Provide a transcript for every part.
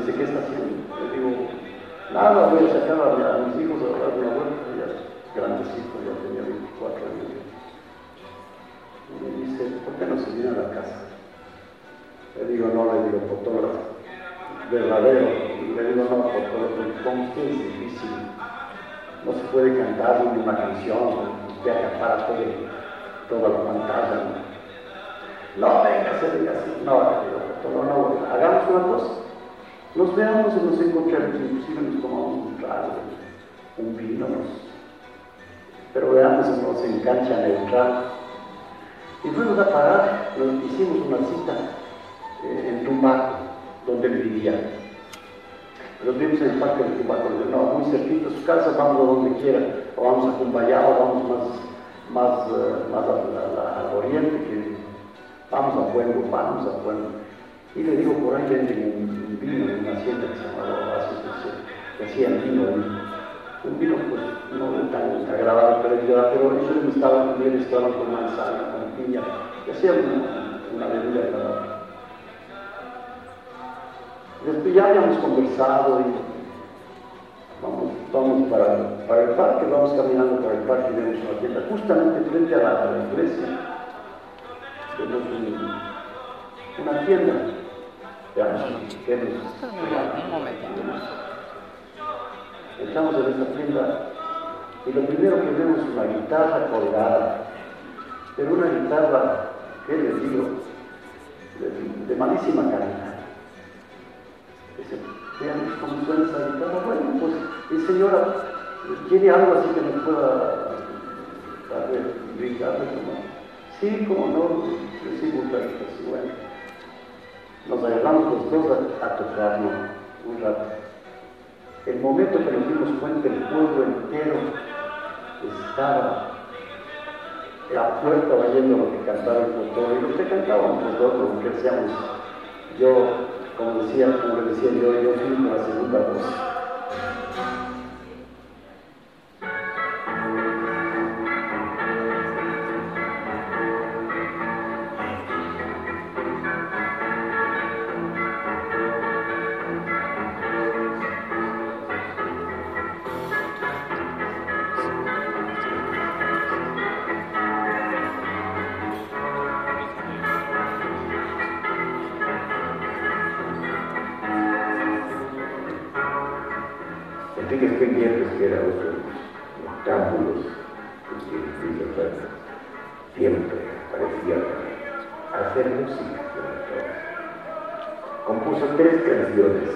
dice, ¿qué está haciendo? Le digo, nada, voy a sacar a, mis hijos a dar una vuelta, ya grandecito, ya tenía 24 años. Y me dice, ¿por qué no se viene a la casa? Le digo, no, le digo, fotógrafo, verdadero. Le digo, no, fotógrafo, con usted es difícil. No se puede cantar ni una canción, usted acapara todo, toda la pantalla. No, venga, se así. No, le digo, no, no, hagamos una cosa. Nos veamos y nos encontremos, inclusive nos tomamos un trago, un vino, pero veamos si nos engancha neutral. Y fuimos a parar, nos hicimos una cita eh, en Tumbaco, donde él vivía. Nos vimos en el parque de Tumbaco, no, muy cerquita de su casa, vamos a donde quiera, o vamos a Cumbayá, o vamos más, más, uh, más al oriente, que vamos a Pueblo, vamos a Pueblo. Y le digo, por ahí venden un, vino en una hacienda que se llamaba Oasis, que hacían vino, un vino pues no tan agradable para el pero ellos estaban bien, estaban con manzana, con piña, que hacían una, una bebida agradable. Después ya habíamos conversado y vamos, vamos para, para, el parque, vamos caminando para el parque y vemos una tienda justamente frente a la, a la iglesia. Una tienda Entramos en esta tienda y lo primero que vemos es una guitarra colgada, pero una guitarra, ¿qué les digo? De, malísima calidad. Vean cómo suena esa guitarra. Bueno, pues, y señora, ¿tiene algo así que me pueda brincar? Sí, como no, gusta, pues, bueno nos agarramos los dos a, tocarnos un rato. El momento que nos dimos cuenta, el pueblo entero estaba la puerta oyendo lo que cantaba el motor y lo que cantábamos nosotros, que hacíamos yo, como decía, como decía yo, yo fui la segunda voz. tienes pendientes que era otro octámbulos que siempre parecía hacer música Compuso tres canciones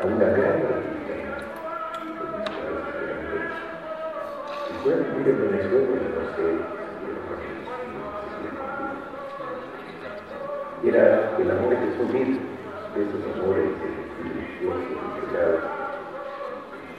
a una gran artista Si fue a vivir en Venezuela, no sé si era el amor de Jesús mismo, de esos amores religiosos, entregados.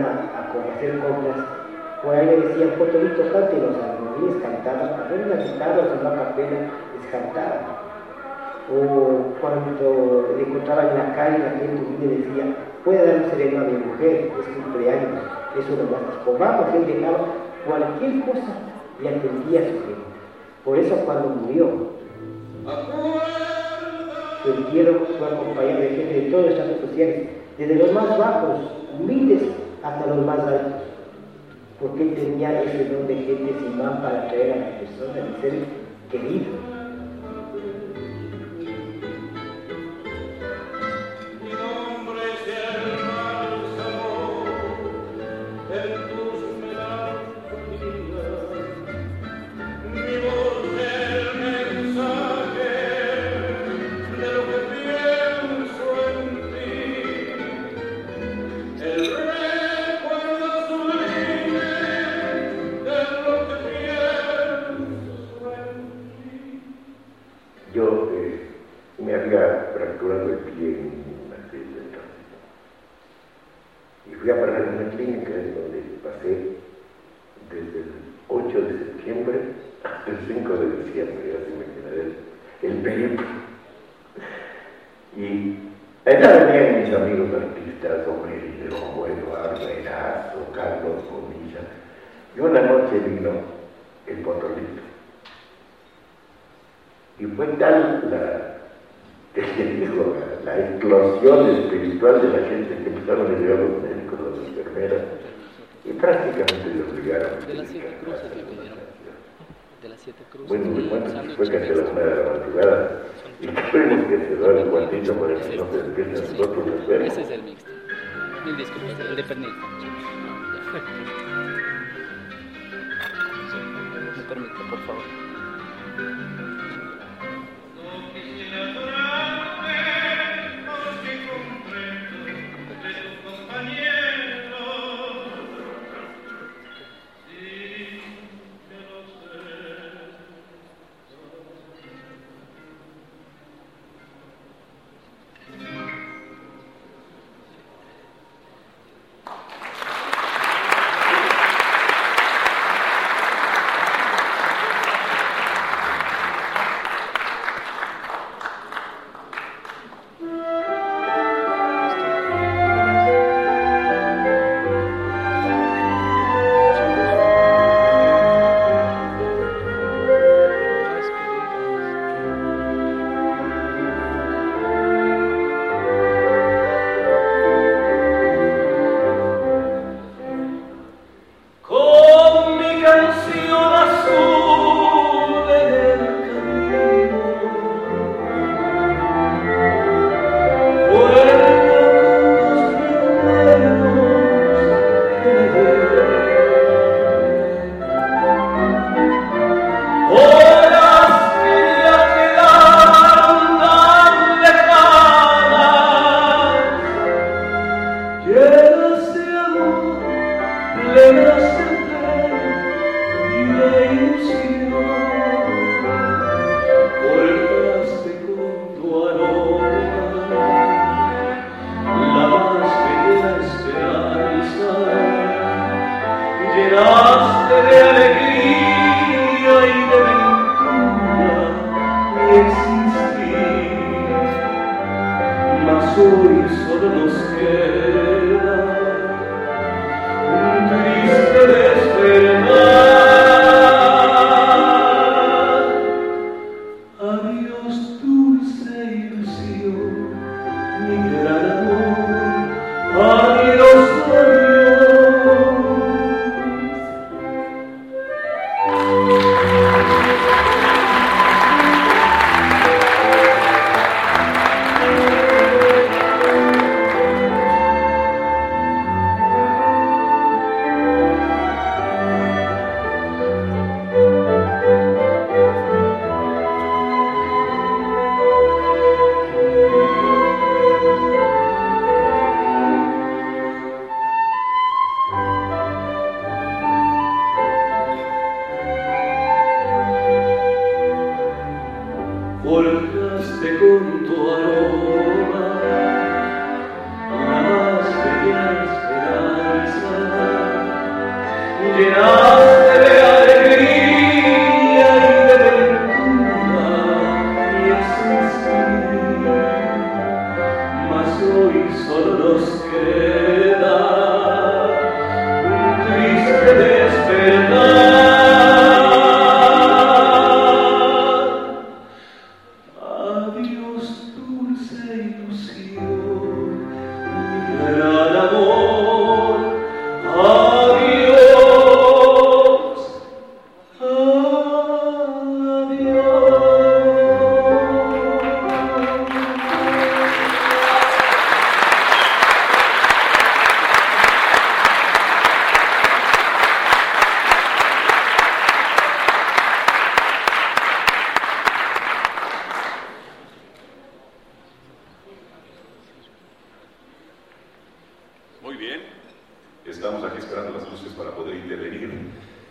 a hacer compras, o a él le decían, Potolito, cante, y los cantaban, a ver una guitarra o una capela, les cantaban. O cuando le encontraban en la calle, la gente le decía, puede dar un sereno a mi mujer, es cumpleaños, eso no basta. O vamos, él dejaba cualquier cosa y atendía a su gente. Por eso cuando murió, su entierro fue acompañado de gente de todas las sociales desde los más bajos, humildes, hasta los más altos. Porque él tenía ese don de gente sin más para traer a la persona, de ser querido. Eduardo Erazo, Carlos Y una noche vino el potolito. Y fue tal la, dijo, la, explosión espiritual de la gente que empezaron a llegar los médicos, las enfermeras, y prácticamente los obligaron. De las siete cruces le pidieron. De las siete cruces. Bueno, me cuentan que fue casi a las nueve de la madrugada. Esperen que se da el guantito para que no se despierten los otros. Esperen. Ese es el mixto. Mil disculpas, el de pernil. Me permite, por favor. you see.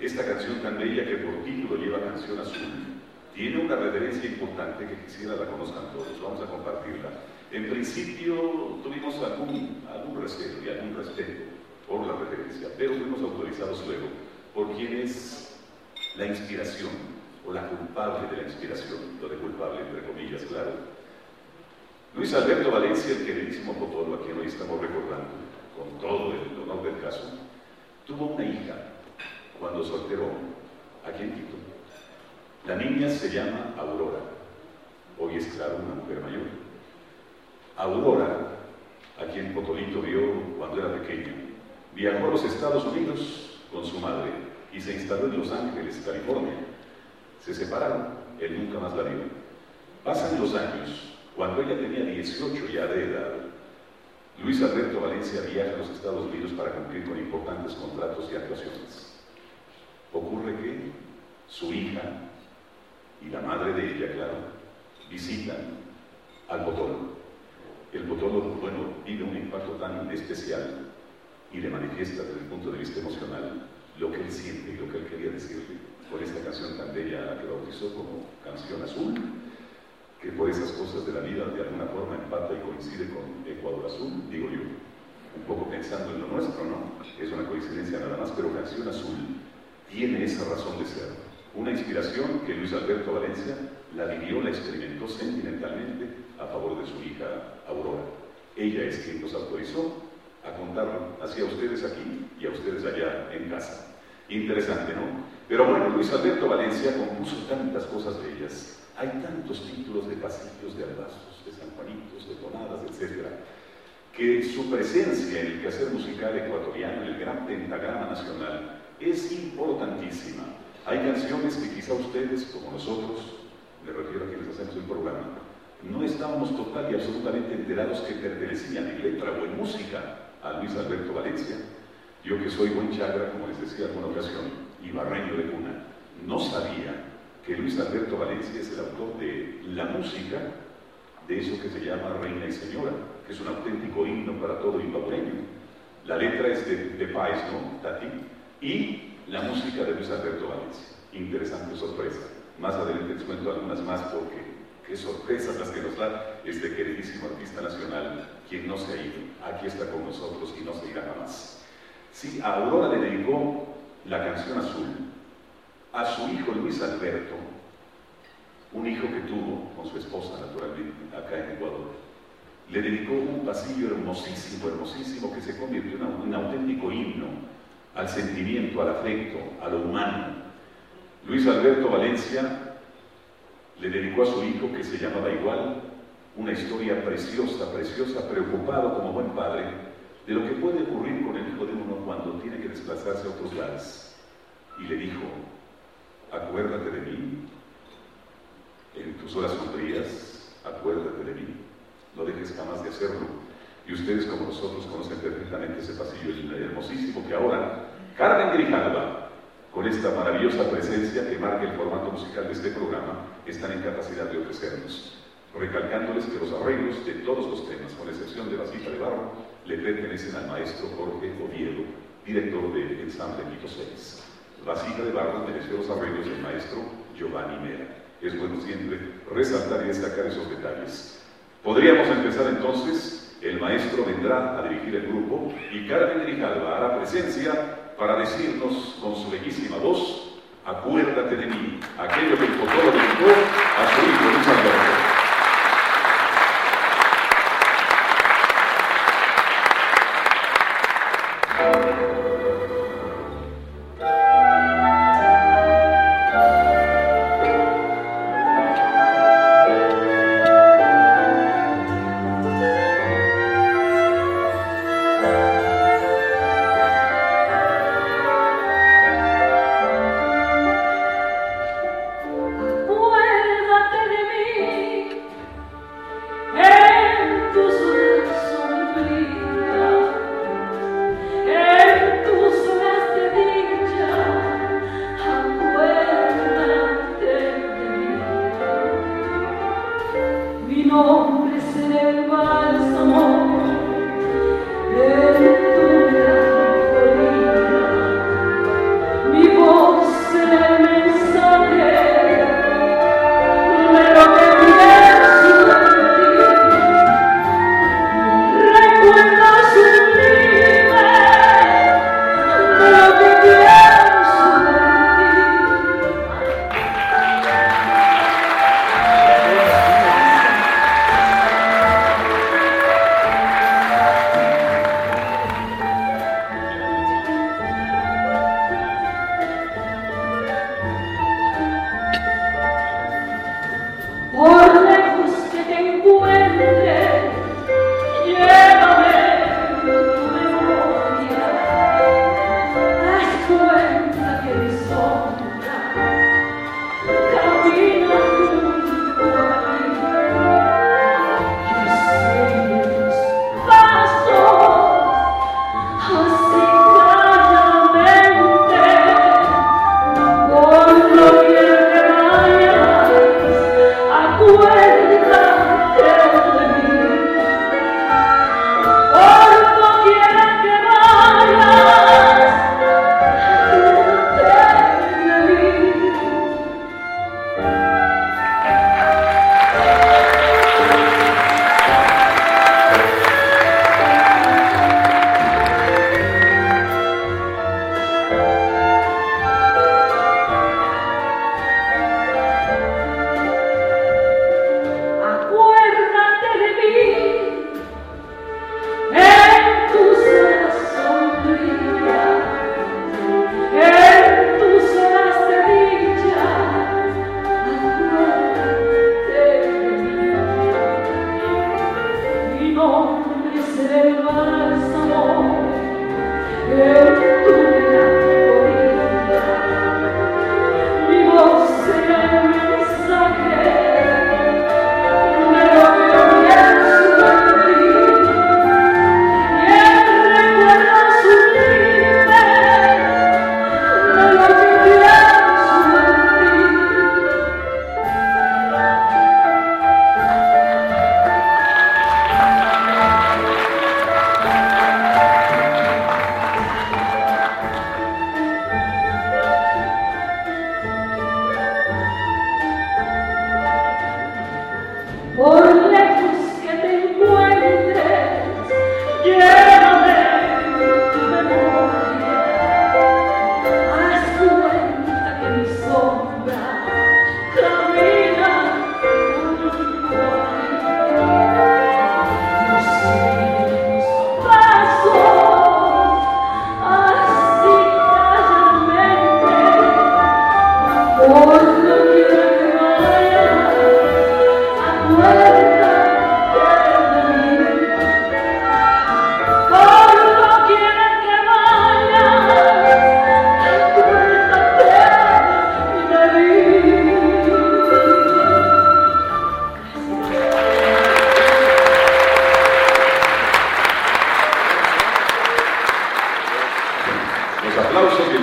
Esta canción tan bella que por título lleva Canción Azul tiene una referencia importante que quisiera la conozcan todos. Vamos a compartirla. En principio tuvimos algún, algún respeto y algún respeto por la referencia, pero fuimos autorizados luego por quien es la inspiración o la culpable de la inspiración, lo de culpable entre comillas, claro. Luis Alberto Valencia, el queridísimo Potolo, a quien hoy estamos recordando, con todo el honor del caso, tuvo una hija cuando solteró aquí en Quito. La niña se llama Aurora, hoy es claro una mujer mayor. Aurora, a quien Potolito vio cuando era pequeño, viajó a los Estados Unidos con su madre y se instaló en Los Ángeles, California. Se separaron, él nunca más la vio. Pasan los años, cuando ella tenía 18 ya de edad, Luis Alberto Valencia viaja a los Estados Unidos para cumplir con importantes contratos y actuaciones. Ocurre que su hija y la madre de ella, claro, visitan al Potolo. El Potolo, bueno, vive un impacto tan especial y le manifiesta desde el punto de vista emocional lo que él siente y lo que él quería decirle por esta canción tan bella que bautizó como Canción Azul, que por esas cosas de la vida de alguna forma empata y coincide con Ecuador Azul, digo yo, un poco pensando en lo nuestro, ¿no? Es una coincidencia nada más, pero Canción Azul tiene esa razón de ser. Una inspiración que Luis Alberto Valencia la vivió, la experimentó sentimentalmente a favor de su hija Aurora. Ella es quien nos autorizó a contarlo así a ustedes aquí y a ustedes allá en casa. Interesante, ¿no? Pero bueno, Luis Alberto Valencia compuso tantas cosas bellas. Hay tantos títulos de pasillos, de albazos, de sanjuanitos, de tonadas, etc., que su presencia en el quehacer musical ecuatoriano, en el gran pentagrama nacional, es importantísima. Hay canciones que quizá ustedes, como nosotros, me refiero a quienes hacemos el programa, no estábamos total y absolutamente enterados que pertenecían en letra o en música a Luis Alberto Valencia. Yo que soy buen chagra, como les decía en alguna ocasión, y barreño de cuna, no sabía que Luis Alberto Valencia es el autor de la música de eso que se llama Reina y Señora, que es un auténtico himno para todo impabureño. La letra es de, de. Tati, y la música de Luis Alberto Valencia. Interesante sorpresa. Más adelante les cuento algunas más porque qué sorpresas las que nos da este queridísimo artista nacional, quien no se ha ido, aquí está con nosotros y no se irá jamás. Sí, a Aurora le dedicó la canción Azul a su hijo Luis Alberto, un hijo que tuvo con su esposa naturalmente acá en Ecuador. Le dedicó un pasillo hermosísimo, hermosísimo, que se convirtió en un auténtico himno al sentimiento, al afecto, a lo humano. Luis Alberto Valencia le dedicó a su hijo, que se llamaba igual, una historia preciosa, preciosa, preocupado como buen padre de lo que puede ocurrir con el hijo de uno cuando tiene que desplazarse a otros lares. Y le dijo, acuérdate de mí, en tus horas sombrías, acuérdate de mí, no dejes jamás de hacerlo. Y ustedes como nosotros conocen perfectamente ese pasillo hermosísimo que ahora Carmen Grijalva, con esta maravillosa presencia que marca el formato musical de este programa, están en capacidad de ofrecernos, recalcándoles que los arreglos de todos los temas, con excepción de Vasija de Barro, le pertenecen al maestro Jorge Oviedo, director del ensamble Quito 6. Vasija de Barro mereció los arreglos del maestro Giovanni Mera. Es bueno siempre resaltar y destacar esos detalles. Podríamos empezar entonces, el maestro vendrá a dirigir el grupo y Carmen Grijalva hará presencia para decirnos con su bellísima voz acuérdate de mí, aquello que el Potolo dedicó a su hijo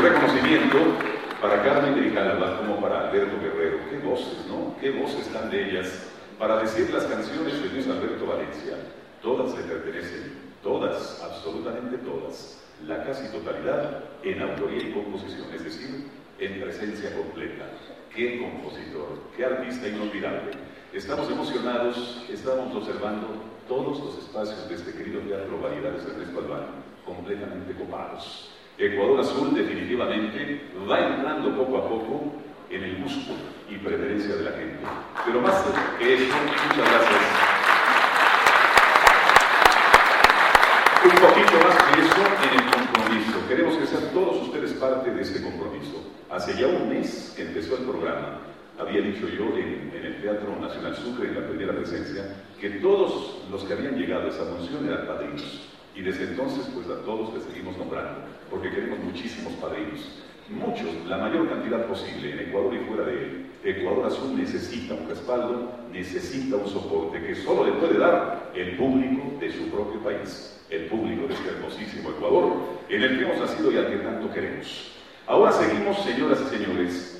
un reconocimiento para Carmen Grijalva como para Alberto Guerrero. Qué voces, ¿no? Qué voces tan bellas para decir las canciones de Luis Alberto Valencia. Todas le pertenecen, todas, absolutamente todas, la casi totalidad en autoría y composición, es decir, en presencia completa. Qué compositor, qué artista inolvidable. Estamos emocionados, estamos observando todos los espacios de este querido teatro Variedades de Ernesto completamente copados. Ecuador Azul definitivamente va entrando poco a poco en el gusto y preferencia de la gente. Pero más que eso, muchas gracias. Un poquito más que eso en el compromiso. Queremos que sean todos ustedes parte de este compromiso. Hace ya un mes que empezó el programa, había dicho yo en, en, el Teatro Nacional Sucre, en la primera presencia, que todos los que habían llegado a esa función eran padrinos. Y desde entonces, pues a todos les seguimos nombrando porque queremos muchísimos padrinos. Muchos, la mayor cantidad posible, en Ecuador y fuera de él. Ecuador Azul necesita un respaldo, necesita un soporte que solo le puede dar el público de su propio país, el público de este hermosísimo Ecuador, en el que hemos nacido y al que tanto queremos. Ahora seguimos, señoras y señores,